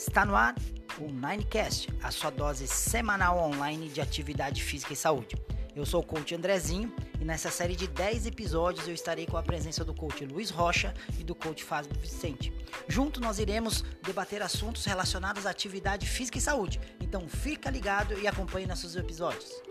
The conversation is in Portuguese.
Está no ar o Ninecast, a sua dose semanal online de atividade física e saúde. Eu sou o coach Andrezinho e nessa série de 10 episódios eu estarei com a presença do coach Luiz Rocha e do coach Fábio Vicente. Junto nós iremos debater assuntos relacionados à atividade física e saúde. Então fica ligado e acompanhe nossos episódios.